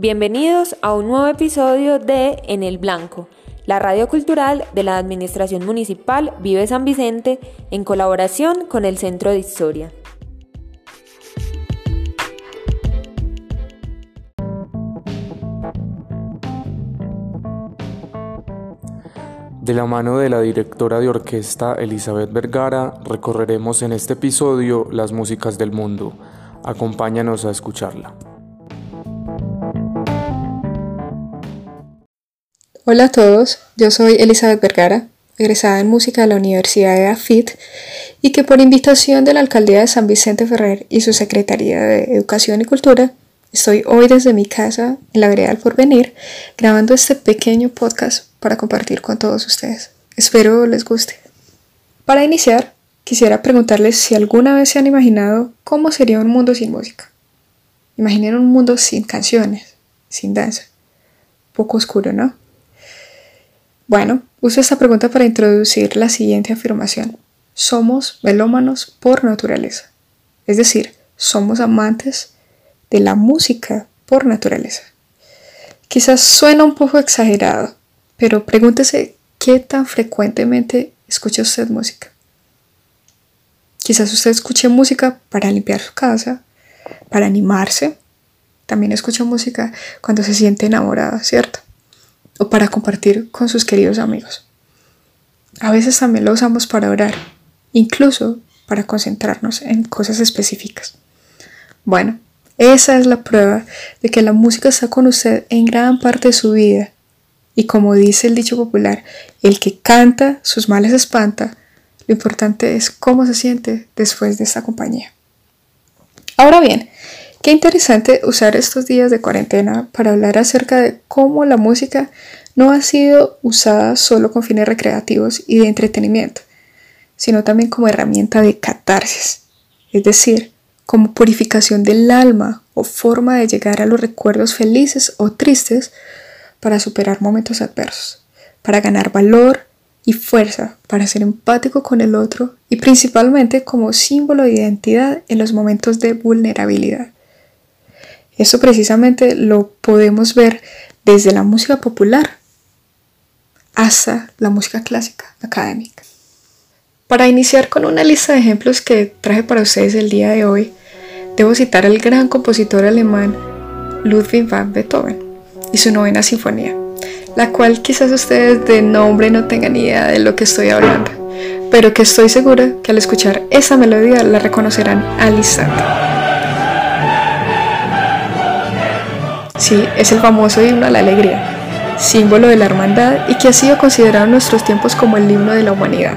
Bienvenidos a un nuevo episodio de En el Blanco, la radio cultural de la Administración Municipal Vive San Vicente en colaboración con el Centro de Historia. De la mano de la directora de orquesta Elizabeth Vergara, recorreremos en este episodio las músicas del mundo. Acompáñanos a escucharla. Hola a todos, yo soy Elizabeth Vergara, egresada en música de la Universidad de AFIT y que por invitación de la Alcaldía de San Vicente Ferrer y su Secretaría de Educación y Cultura, estoy hoy desde mi casa en la vereda del Porvenir grabando este pequeño podcast para compartir con todos ustedes. Espero les guste. Para iniciar, quisiera preguntarles si alguna vez se han imaginado cómo sería un mundo sin música. Imaginen un mundo sin canciones, sin danza. Poco oscuro, ¿no? Bueno, uso esta pregunta para introducir la siguiente afirmación. Somos melómanos por naturaleza. Es decir, somos amantes de la música por naturaleza. Quizás suena un poco exagerado, pero pregúntese qué tan frecuentemente escucha usted música. Quizás usted escuche música para limpiar su casa, para animarse. También escucha música cuando se siente enamorada, ¿cierto? O para compartir con sus queridos amigos. A veces también lo usamos para orar, incluso para concentrarnos en cosas específicas. Bueno, esa es la prueba de que la música está con usted en gran parte de su vida y como dice el dicho popular, el que canta sus males espanta, lo importante es cómo se siente después de esta compañía. Ahora bien, qué interesante usar estos días de cuarentena para hablar acerca de cómo la música no ha sido usada solo con fines recreativos y de entretenimiento, sino también como herramienta de catarsis, es decir, como purificación del alma o forma de llegar a los recuerdos felices o tristes para superar momentos adversos, para ganar valor y fuerza, para ser empático con el otro y principalmente como símbolo de identidad en los momentos de vulnerabilidad. Eso precisamente lo podemos ver desde la música popular hasta la música clásica académica. Para iniciar con una lista de ejemplos que traje para ustedes el día de hoy, debo citar al gran compositor alemán Ludwig van Beethoven y su novena sinfonía, la cual quizás ustedes de nombre no tengan idea de lo que estoy hablando, pero que estoy segura que al escuchar esa melodía la reconocerán al instante. Sí, es el famoso himno a la alegría, símbolo de la hermandad y que ha sido considerado en nuestros tiempos como el himno de la humanidad.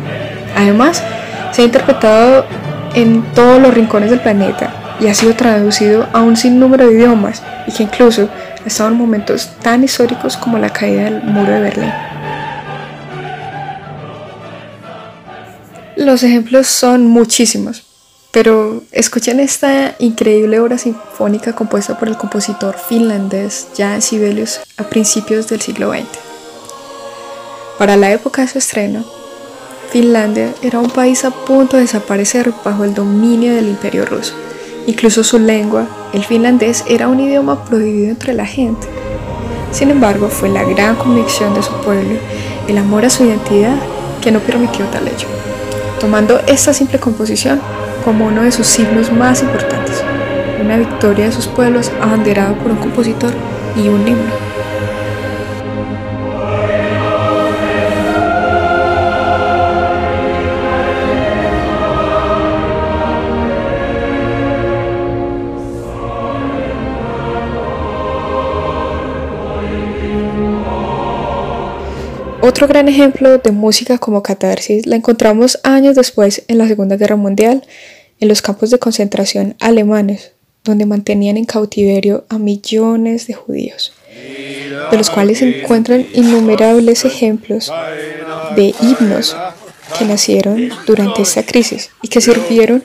Además, se ha interpretado en todos los rincones del planeta y ha sido traducido a un sinnúmero de idiomas y que incluso estado en momentos tan históricos como la caída del muro de Berlín. Los ejemplos son muchísimos, pero escuchen esta increíble obra sinfónica compuesta por el compositor finlandés Jan Sibelius a principios del siglo XX. Para la época de su estreno, Finlandia era un país a punto de desaparecer bajo el dominio del imperio ruso. Incluso su lengua, el finlandés, era un idioma prohibido entre la gente. Sin embargo, fue la gran convicción de su pueblo, el amor a su identidad, que no permitió tal hecho, tomando esta simple composición como uno de sus signos más importantes, una victoria de sus pueblos abanderado por un compositor y un himno. Otro gran ejemplo de música como catarsis la encontramos años después en la Segunda Guerra Mundial, en los campos de concentración alemanes, donde mantenían en cautiverio a millones de judíos, de los cuales se encuentran innumerables ejemplos de himnos que nacieron durante esta crisis y que sirvieron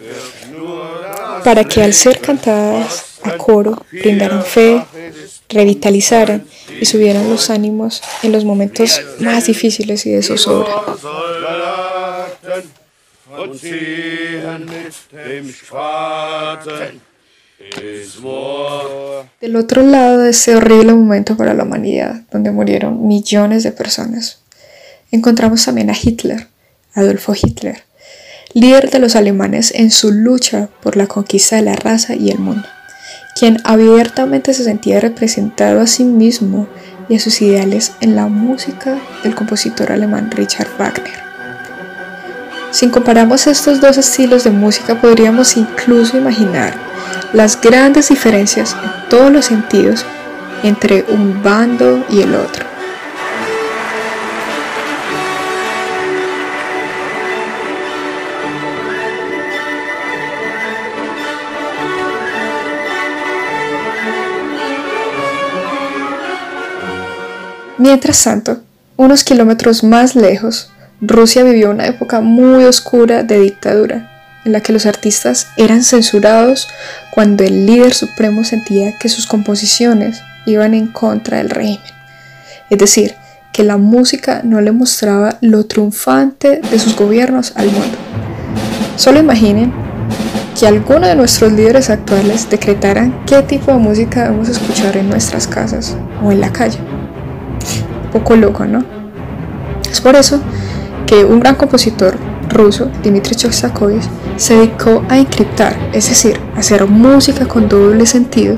para que al ser cantadas a coro brindaran fe, revitalizaran y subieran los ánimos en los momentos más difíciles y de zozobra. Del otro lado de ese horrible momento para la humanidad, donde murieron millones de personas, encontramos también a Hitler, Adolfo Hitler, líder de los alemanes en su lucha por la conquista de la raza y el mundo, quien abiertamente se sentía representado a sí mismo y a sus ideales en la música del compositor alemán Richard Wagner. Si comparamos estos dos estilos de música, podríamos incluso imaginar las grandes diferencias en todos los sentidos entre un bando y el otro. Mientras tanto, unos kilómetros más lejos, Rusia vivió una época muy oscura de dictadura, en la que los artistas eran censurados cuando el líder supremo sentía que sus composiciones iban en contra del régimen. Es decir, que la música no le mostraba lo triunfante de sus gobiernos al mundo. Solo imaginen que alguno de nuestros líderes actuales decretaran qué tipo de música debemos escuchar en nuestras casas o en la calle poco loco, ¿no? Es por eso que un gran compositor ruso, Dmitri Shostakovich, se dedicó a encriptar, es decir, hacer música con doble sentido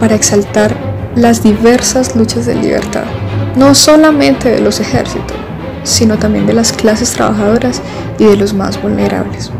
para exaltar las diversas luchas de libertad, no solamente de los ejércitos, sino también de las clases trabajadoras y de los más vulnerables.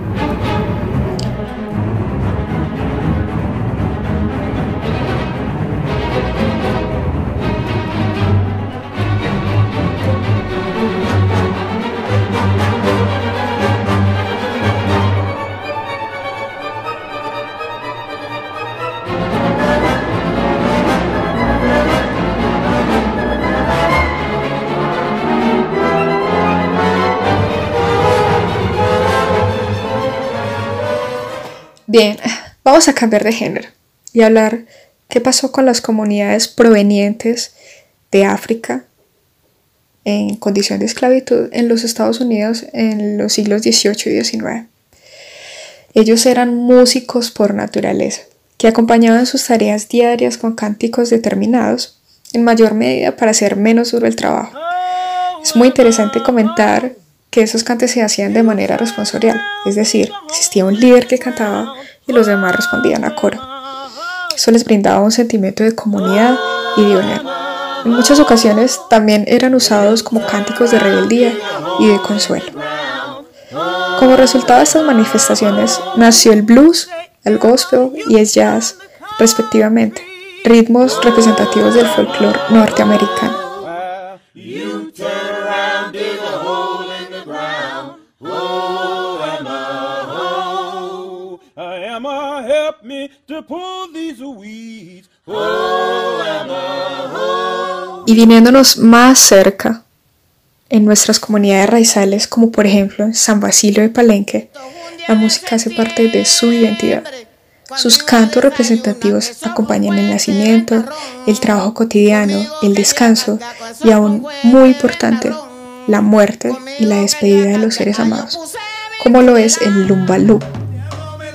Bien, vamos a cambiar de género y hablar qué pasó con las comunidades provenientes de África en condición de esclavitud en los Estados Unidos en los siglos XVIII y XIX. Ellos eran músicos por naturaleza, que acompañaban sus tareas diarias con cánticos determinados, en mayor medida para hacer menos duro el trabajo. Es muy interesante comentar que esos cantes se hacían de manera responsorial, es decir, existía un líder que cantaba y los demás respondían a coro. Eso les brindaba un sentimiento de comunidad y de unión. En muchas ocasiones también eran usados como cánticos de rebeldía y de consuelo. Como resultado de estas manifestaciones nació el blues, el gospel y el jazz, respectivamente, ritmos representativos del folclore norteamericano. Y viniéndonos más cerca, en nuestras comunidades raizales, como por ejemplo en San Basilio de Palenque, la música hace parte de su identidad. Sus cantos representativos acompañan el nacimiento, el trabajo cotidiano, el descanso y aún muy importante, la muerte y la despedida de los seres amados, como lo es el lumbalú,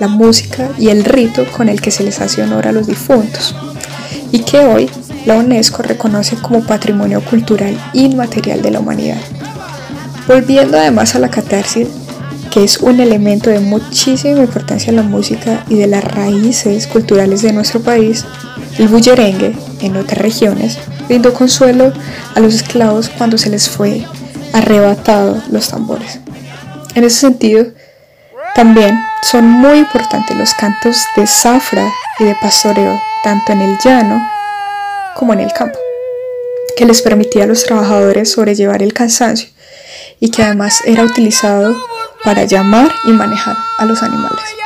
la música y el rito con el que se les hace honor a los difuntos, y que hoy la UNESCO reconoce como patrimonio cultural inmaterial de la humanidad. Volviendo además a la catarsis, que es un elemento de muchísima importancia en la música y de las raíces culturales de nuestro país, el bullerengue, en otras regiones, brindó consuelo a los esclavos cuando se les fue arrebatado los tambores. En ese sentido, también son muy importantes los cantos de zafra y de pastoreo, tanto en el llano como en el campo, que les permitía a los trabajadores sobrellevar el cansancio y que además era utilizado para llamar y manejar a los animales.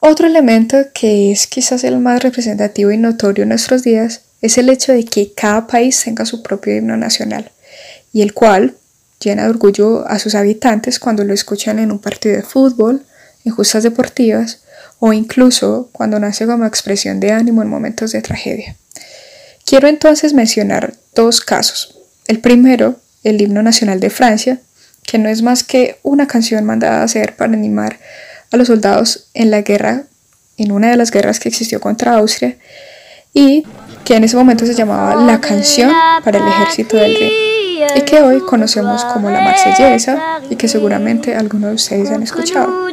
Otro elemento que es quizás el más representativo y notorio en nuestros días es el hecho de que cada país tenga su propio himno nacional y el cual llena de orgullo a sus habitantes cuando lo escuchan en un partido de fútbol, en justas deportivas o incluso cuando nace como expresión de ánimo en momentos de tragedia. Quiero entonces mencionar dos casos. El primero, el himno nacional de Francia, que no es más que una canción mandada a hacer para animar a los soldados en la guerra, en una de las guerras que existió contra Austria, y que en ese momento se llamaba La canción para el ejército del rey, y que hoy conocemos como la marsellesa y que seguramente algunos de ustedes han escuchado.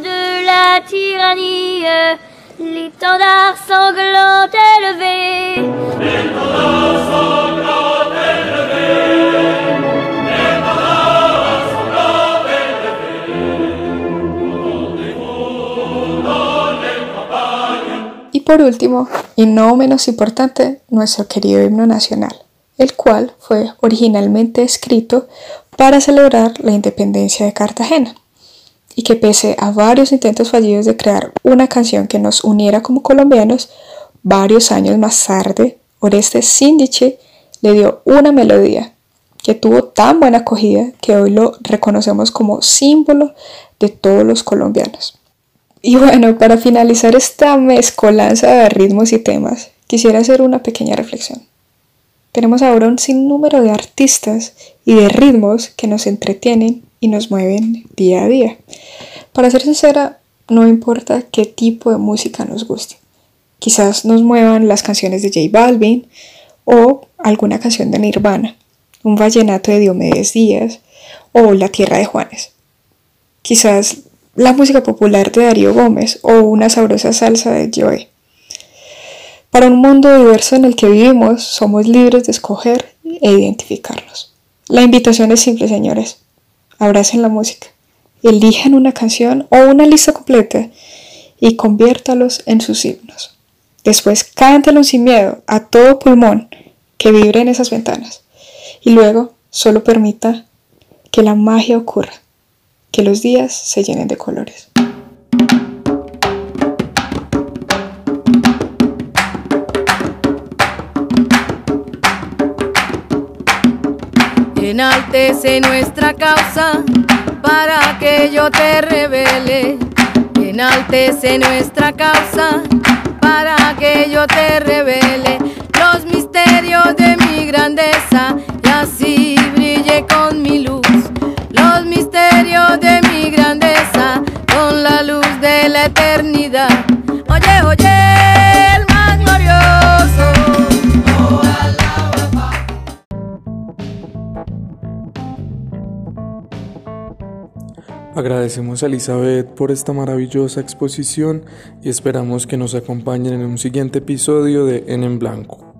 Por último, y no menos importante, nuestro querido himno nacional, el cual fue originalmente escrito para celebrar la independencia de Cartagena, y que pese a varios intentos fallidos de crear una canción que nos uniera como colombianos, varios años más tarde, Oreste Síndice le dio una melodía que tuvo tan buena acogida que hoy lo reconocemos como símbolo de todos los colombianos. Y bueno, para finalizar esta mezcolanza de ritmos y temas, quisiera hacer una pequeña reflexión. Tenemos ahora un sinnúmero de artistas y de ritmos que nos entretienen y nos mueven día a día. Para ser sincera, no importa qué tipo de música nos guste. Quizás nos muevan las canciones de J Balvin o alguna canción de Nirvana, un vallenato de Diomedes Díaz o La Tierra de Juanes. Quizás la música popular de Darío Gómez o una sabrosa salsa de Joe. Para un mundo diverso en el que vivimos, somos libres de escoger e identificarnos. La invitación es simple, señores. Abracen la música, elijan una canción o una lista completa y conviértalos en sus himnos. Después cántalos sin miedo, a todo pulmón, que vibren esas ventanas. Y luego solo permita que la magia ocurra que los días se llenen de colores. Enaltece nuestra causa para que yo te revele. Enaltece nuestra causa para que yo te revele los misterios de mi grandeza y así brille con mi luz de mi grandeza con la luz de la eternidad. Oye, oye, el más glorioso. Agradecemos a Elizabeth por esta maravillosa exposición y esperamos que nos acompañen en un siguiente episodio de En en Blanco.